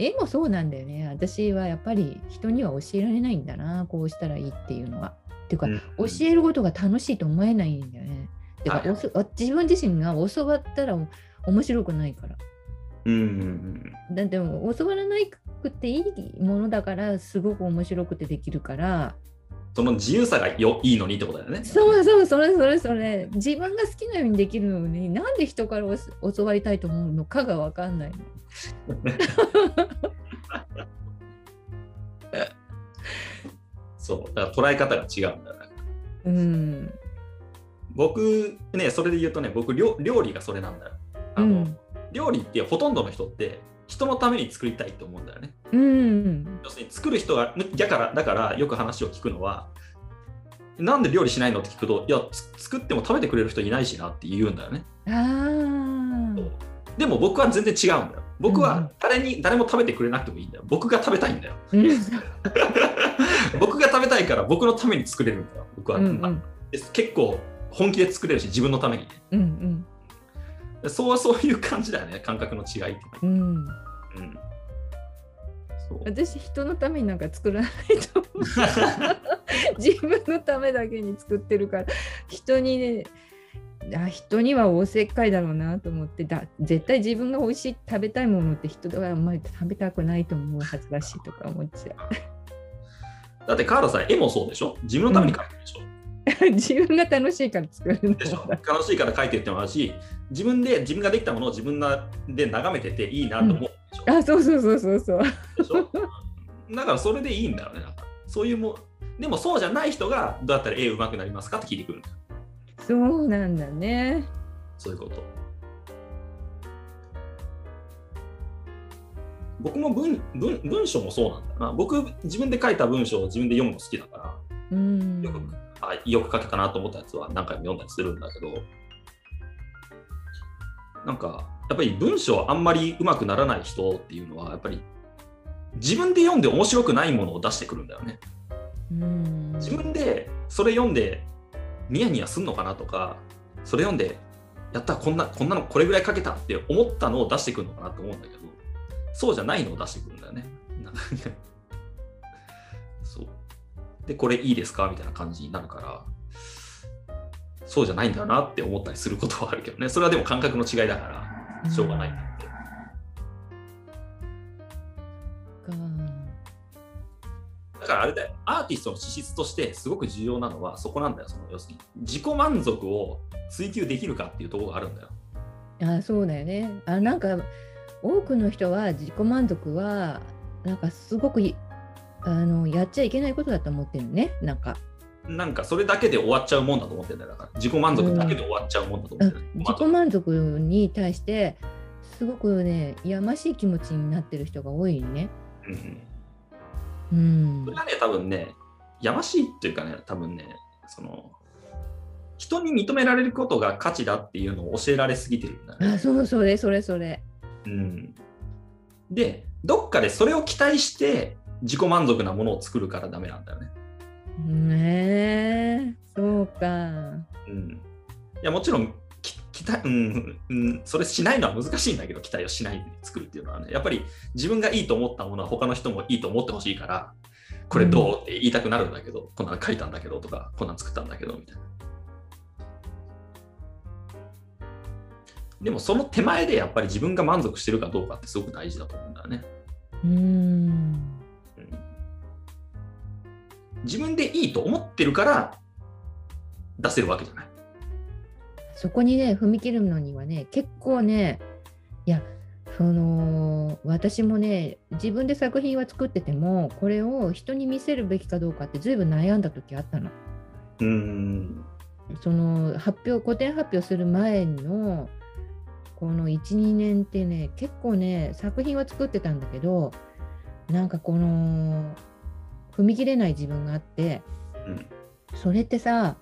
絵もそうなんだよね私はやっぱり人には教えられないんだなこうしたらいいっていうのは。っていうか、うん教えることが楽しいと思えないんだよね。てか、はい自分自身が教わったら面白くないから。うんうんだっても教わらないくていいものだからすごく面白くてできるからその自由さがよいいのにってことだよね。そうそうそれそれそれ自分が好きなようにできるのになんで人からお教わりたいと思うのかが分かんないの。そう、だから捉え方が違うんだよね。うん僕ね、それで言うとね、僕料、料理がそれなんだよ。あの、うん料理ってほとんどの人って人のために作りたいと思うんだよね。うん。要するに作る人がだからだからよく話を聞くのはなんで料理しないのって聞くといやつ作っても食べてくれる人いないしなって言うんだよね。でも僕は全然違うんだよ。僕うん。は誰に誰も食べてくれなくてもいいんだよ。僕が食べたいんだよ。うん。僕が食べたいから僕のために作れるんだよ僕は、うんうん。結構本気で作れるし自分のためにね。うんそうそういう感じだよね。感覚の違いってうん。うん。私人のためになんか作らないと自分のためだけに作ってるから。人にねあ人にはおせっかいだろうなと思って。だ絶対自分が美味しい食べたいものって人はあんまり食べたくないと思うはずだしとか思っちゃだってカーラさん絵もそうでしょ？自分のために描いてるでしょ、う 自分が楽しいから作るの。でしょ？楽しいから描いてるってのもあるし自分で自分ができたものを自分で眺めてていいなと思うでしょ,、あそうそうそうそうそう。でしょ？だからそれでいいんだよねなんか。そういうもでもそうじゃない人がどうやったら絵うまくなりますかって聞いてくるんだよ。そうなんだね。そういうこと。僕も文文文章もそうなんだよな。僕自分で書いた文章を自分で読むの好きだから。うん。よくあよく書けたなと思ったやつは何回も読んだりするんだけどなんかやっぱり文章あんまりうまくならない人っていうのはやっぱり自分で読んで面白くないものを出してくるんだよね。うん自分でそれ読んでニヤニヤすんのかなとかそれ読んでやったこんなこんなのこれぐらい書けたって思ったのを出してくるのかなと思うんだけどそうじゃないのを出してくるんだよね。でこれいいですか？みたいな感じになるからそうじゃないんだなって思ったりすることはあるけどね。それはでも感覚の違いだからしょうがないんだって。かだからあれだよ、アーティストの資質としてすごく重要なのはそこなんだよ、その要するに自己満足を追求できるかっていうところがあるんだよ。あそうだよね。あなんか多くの人は自己満足はなんかすごくいあのやっちゃいけないことだと思ってるのねなんか。なんかそれだけで終わっちゃうもんだと思ってるんだから。自己満足だけで終わっちゃうもんだと思あってる、自己満足に対してすごくねやましい気持ちになってる人が多いね。うんうん。うん。それはね、多分ね、やましいっていうかね、多分ね、その、人に認められることが価値だっていうのを教えられすぎてるんだよね。あそうそれそれそれ。うん、で、どっかでそれを期待して自己満足なものを作るからダメなんだよね。ねえそうか。うん、いやもちろんき期待、うんうん、それしないのは難しいんだけど期待をしないで作るっていうのはねやっぱり自分がいいと思ったものは他の人もいいと思ってほしいからこれどうって言いたくなるんだけど、こんなん書いたんだけどとかこんなん作ったんだけどみたいな。でもその手前でやっぱり自分が満足してるかどうかってすごく大事だと思うんだよね。うんうん自分でいいと思ってるから出せるわけじゃない。そこにね踏み切るのにはね結構ねいやその私もね自分で作品は作っててもこれを人に見せるべきかどうかってずいぶん悩んだ時あったの。うんその発表個展発表する前のこの12年ってね結構ね作品は作ってたんだけどなんかこの踏み切れない自分があってうんそれってさ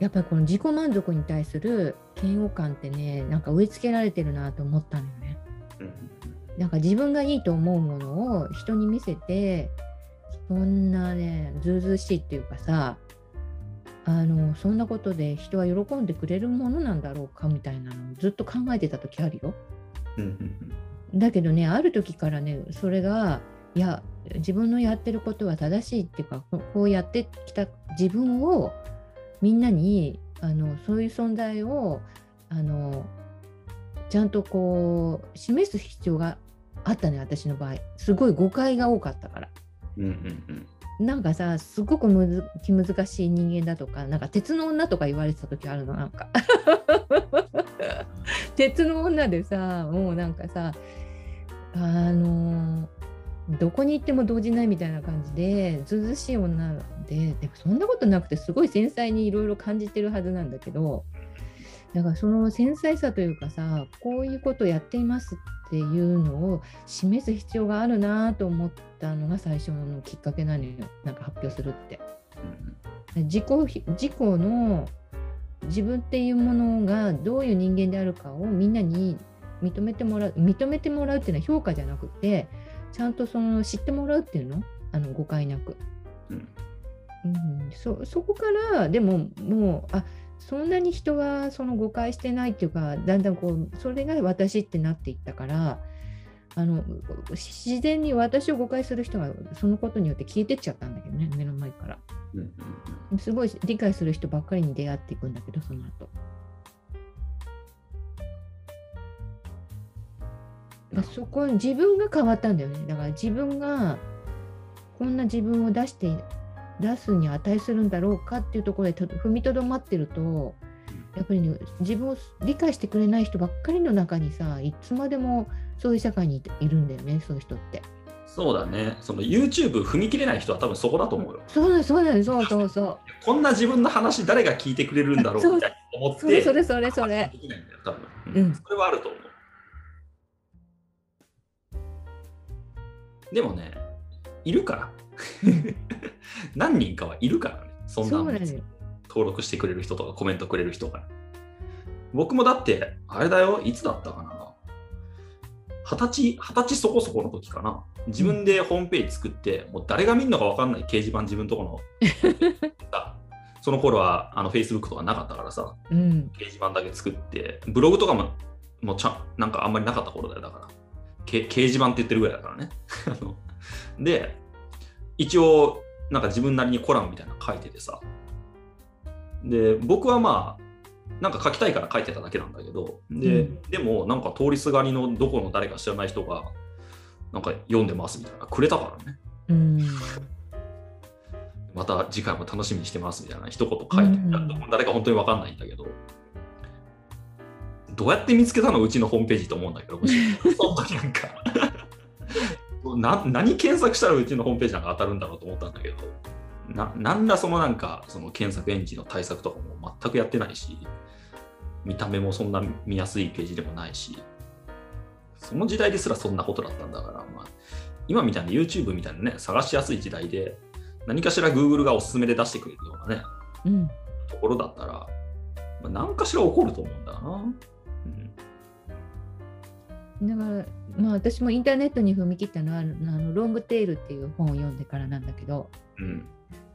やっぱりこの自己満足に対する嫌悪感ってねなんか植え付けられてるなと思ったのよね。うんなんか自分がいいと思うものを人に見せてそんなねずうずうしいっていうかさあのそんなことで人は喜んでくれるものなんだろうかみたいなのをずっと考えてた時あるよ。うんうんだけどねある時からねそれがいや自分のやってることは正しいっていうかここうやってきた自分をみんなにあのそういう存在をあのちゃんとこう示す必要があったね私の場合。すごい誤解が多かったから。うんうんうん。なんかさすごくむず気難しい人間だとかなんか鉄の女とか言われてた時あるのなんか。鉄の女でさもうなんかさあのどこに行っても動じないみたいな感じでずうずうしい女ででもそんなことなくてすごい繊細にいろいろ感じてるはずなんだけどだからその繊細さというかさこういうことをやっていますっていうのを示す必要があるなと思ったのが最初のきっかけなのよなんか発表するって。自己自己の自分っていうものがどういう人間であるかをみんなに認めてもらう認めてもらうっていうのは評価じゃなくてちゃんとその知ってもらうっていうの？あの誤解なく、うん。うん、そそこからでももうあそんなに人はその誤解してないっていうかだんだんこうそれが私ってなっていったからあの自然に私を誤解する人がそのことによって消えてっちゃったんだけどね目の前から。うんうんすごい理解する人ばっかりに出会っていくんだけどその後だそこ自分が変わったんだよねだから自分がこんな自分を出して出すに値するんだろうかっていうところでと踏みとどまってるとやっぱりね自分を理解してくれない人ばっかりの中にさいつまでもそういう社会にいるんだよねそういう人って。そうだね。その YouTube 踏み切れない人は多分そこだと思うよ。そうだそうだそうそうそう。こんな自分の話誰が聞いてくれるんだろうみたいな思って。それそれそれそれ。できないんだよ、多分。ううんん、それはあると思う。でもね、いるから。何人かはいるからね。そんな。登録してくれる人とかコメントくれる人が。僕もだって、あれだよ、いつだったかな。二十歳、二十歳そこそこの時かな。自分でホームページ作って、もう誰が見るのか分かんない掲示板自分のとこの。その頃はあの Facebook とかなかったからさ、うん。掲示板だけ作って、ブログとかももうちゃんなんかあんまりなかった頃だよ、だから。け掲示板って言ってるぐらいだからね。あので、一応、なんか自分なりにコラムみたいなの書いててさ。で、僕はまあ、なんか書きたいから書いてただけなんだけど、で、うんでもなんか通りすがりのどこの誰か知らない人が、なんか読んでますみたいな、くれたからね。うん。また次回も楽しみにしてますみたいな一言書いて、うん誰か本当に分かんないんだけど、どうやって見つけたの？うちのホームページと思うんだけど、その時なんか。な、何検索したらうちのホームページなんか当たるんだろうと思ったんだけど、ななんらそのなんかその検索エンジンの対策とかも全くやってないし、見た目もそんな見やすいページでもないし、その時代ですらそんなことだったんだから、まあ、今みたいな YouTube みたいなね、探しやすい時代で、何かしら Google がおすすめで出してくれるようなね、うん。ところだったら、まあ、何かしら起こると思うんだよな。だから、まあ私もインターネットに踏み切ったのは、あのロングテールっていう本を読んでからなんだけど、うん、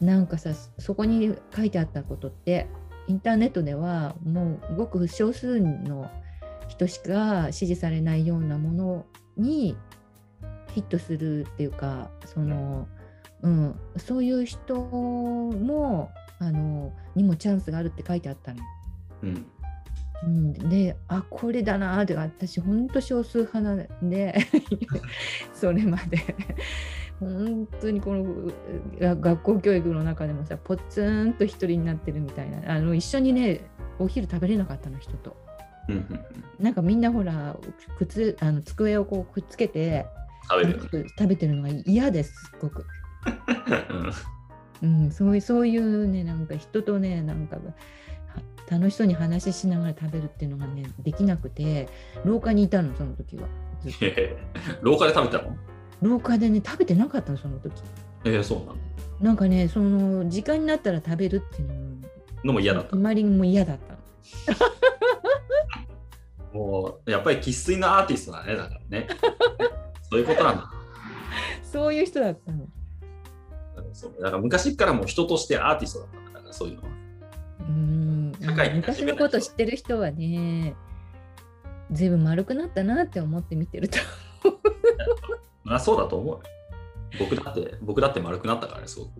なんかさ、そこに書いてあったことって、インターネットではもうごく少数の人しか支持されないようなものにヒットするっていうか、その、うん、そういう人も、あの、にもチャンスがあるって書いてあったの。うん、うん、であこれだなーって私ほんと少数派なんで それまで。本当にこの学校教育の中でもさポツンと一人になってるみたいな。あの一緒にねお昼食べれなかったの人と。なんかみんなほら靴あの机をこうくっつけて食べる。よね。食べてるのが嫌ですすっごく、うん。うん、そういうそういうねなんか人とねなんかは楽しそうに話ししながら食べるっていうのがねできなくて廊下にいたのその時は廊下で食べたの？廊下でね食べてなかったのその時えー、そうなの？なんかねその時間になったら食べるっていうののも嫌だった？あ。まりも嫌だったの もう、やっぱり生粋のアーティストだね、だからね。そういうことなんだ。そういう人だったのそうだから昔からもう人としてアーティストだったんだから、そういうのは。うん社会に馴昔のこと知ってる人はねずいぶん丸くなったなって思って見てると まあそうだと思うよ。僕だって、僕だって丸くなったからね、すごく。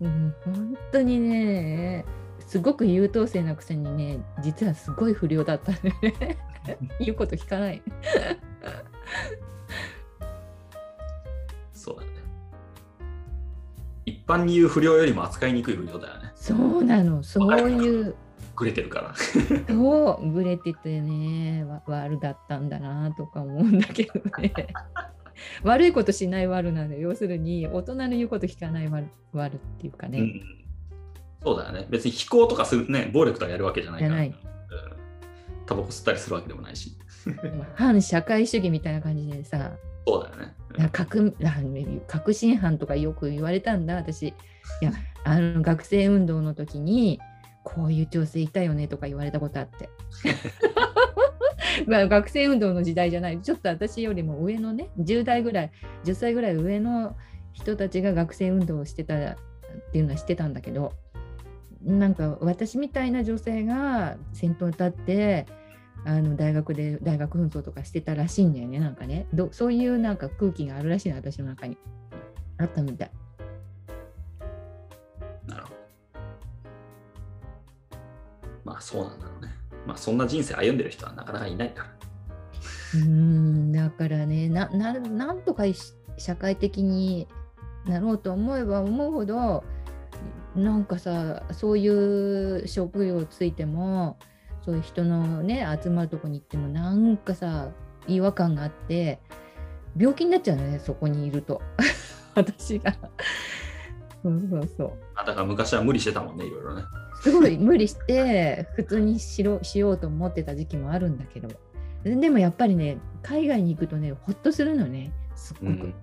うん、本当にね、すごく優等生なくせにね、実はすごい不良だったね。言うこと聞かない。そうだね。一般に言う不良よりも扱いにくい不良だよね。そうなの、そういう、くれてるから。そう、ぶれててね、わ悪だったんだなとか思うんだけどね。悪いことしない悪なのよ要するに、大人の言うこと聞かない悪悪っていうかね。うん、そうだよね。別に非行とかするね、暴力とかやるわけじゃないから。タバコ吸ったりするわけでもないし。反社会主義みたいな感じでさ、そうだよね。うん革革新犯とかよく言われたんだ私いやあの学生運動の時にこういう調整いたよねとか言われたことあって。まあ学生運動の時代じゃない。ちょっと私よりも上のね10代ぐらい10歳ぐらい上の人たちが学生運動をしてたっていうのは知ってたんだけどなんか私みたいな女性が先頭に立ってあの大学で大学紛争とかしてたらしいんだよねなんかね。どそういうなんか空気があるらしいの私の中に。あったみたいあそうなんだろうね。まあそんな人生歩んでる人はなかなかいないから。うんだからねなななんとか社会的になろうと思えば思うほどなんかさそういう職業ついてもそういう人のね集まるとこに行ってもなんかさ違和感があって病気になっちゃうのねそこにいると 私がそうそうそう。あだから昔は無理してたもんね、いろいろね。すごい無理して普通にしろしようと思ってた時期もあるんだけど。でもやっぱりね海外に行くとねほっとするのねすっごく、うん。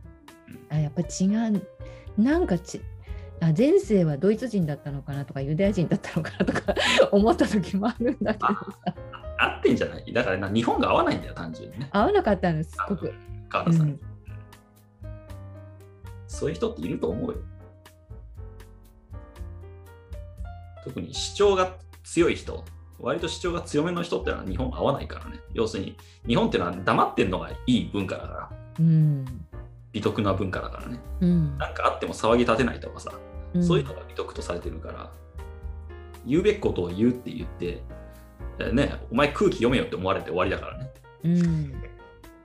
あやっぱ違う。なんかちあ前世はドイツ人だったのかなとかユダヤ人だったのかなとか思った時もあるんだけどさ。合ってんじゃない？だからな日本が合わないんだよ、単純にね。合わなかったのすっごく、川田さん、うん。そういう人っていると思うよ。特に主張が強い人、割と主張が強めの人ってのは日本合わないからね。要するに、日本っていうのは黙ってんのがいい文化だから、うん美徳な文化だからね。うんなんかあっても騒ぎ立てないとかさ、うんそういうのが美徳とされてるから、言うべきことを言うって言って、えね、お前空気読めよって思われて終わりだからね。うん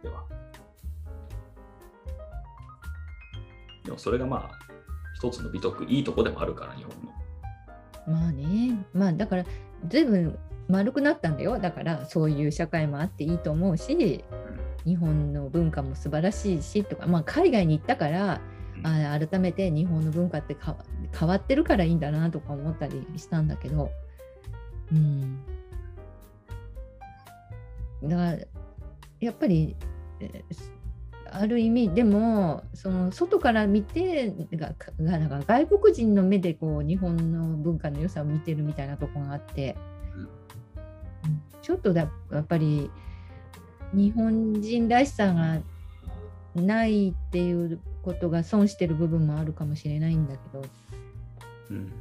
では。でもそれがまあ、一つの美徳、いいとこでもあるから、日本の。まあね。まあだから随分丸くなったんだよ。だからそういう社会もあっていいと思うし日本の文化も素晴らしいしとか、まあ、海外に行ったからあ改めて日本の文化ってか変わってるからいいんだなとか思ったりしたんだけど。うん。だからやっぱりえーある意味でもその外から見てがなんか外国人の目でこう日本の文化の良さを見てるみたいなとこがあって、うん。ちょっとだやっぱり日本人らしさがないっていうことが損してる部分もあるかもしれないんだけど、うん。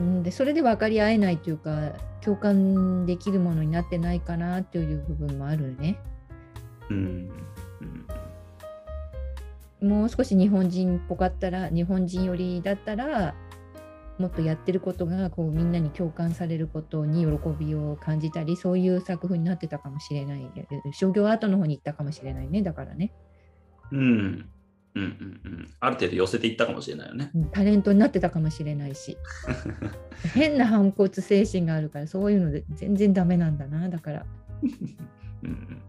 うん、でそれで分かり合えないというか共感できるものになってないかなという部分もあるね。うん。うん。もう少し日本人っぽかったら日本人寄りだったらもっとやってることがこうみんなに共感されることに喜びを感じたりそういう作風になってたかもしれない。商業アートの方に行ったかもしれないね。だからね。うん。うん。うん。うん。ある程度寄せていったかもしれないよね。うん。タレントになってたかもしれないし。変な反骨精神があるからそういうので全然ダメなんだな。だから。うんうん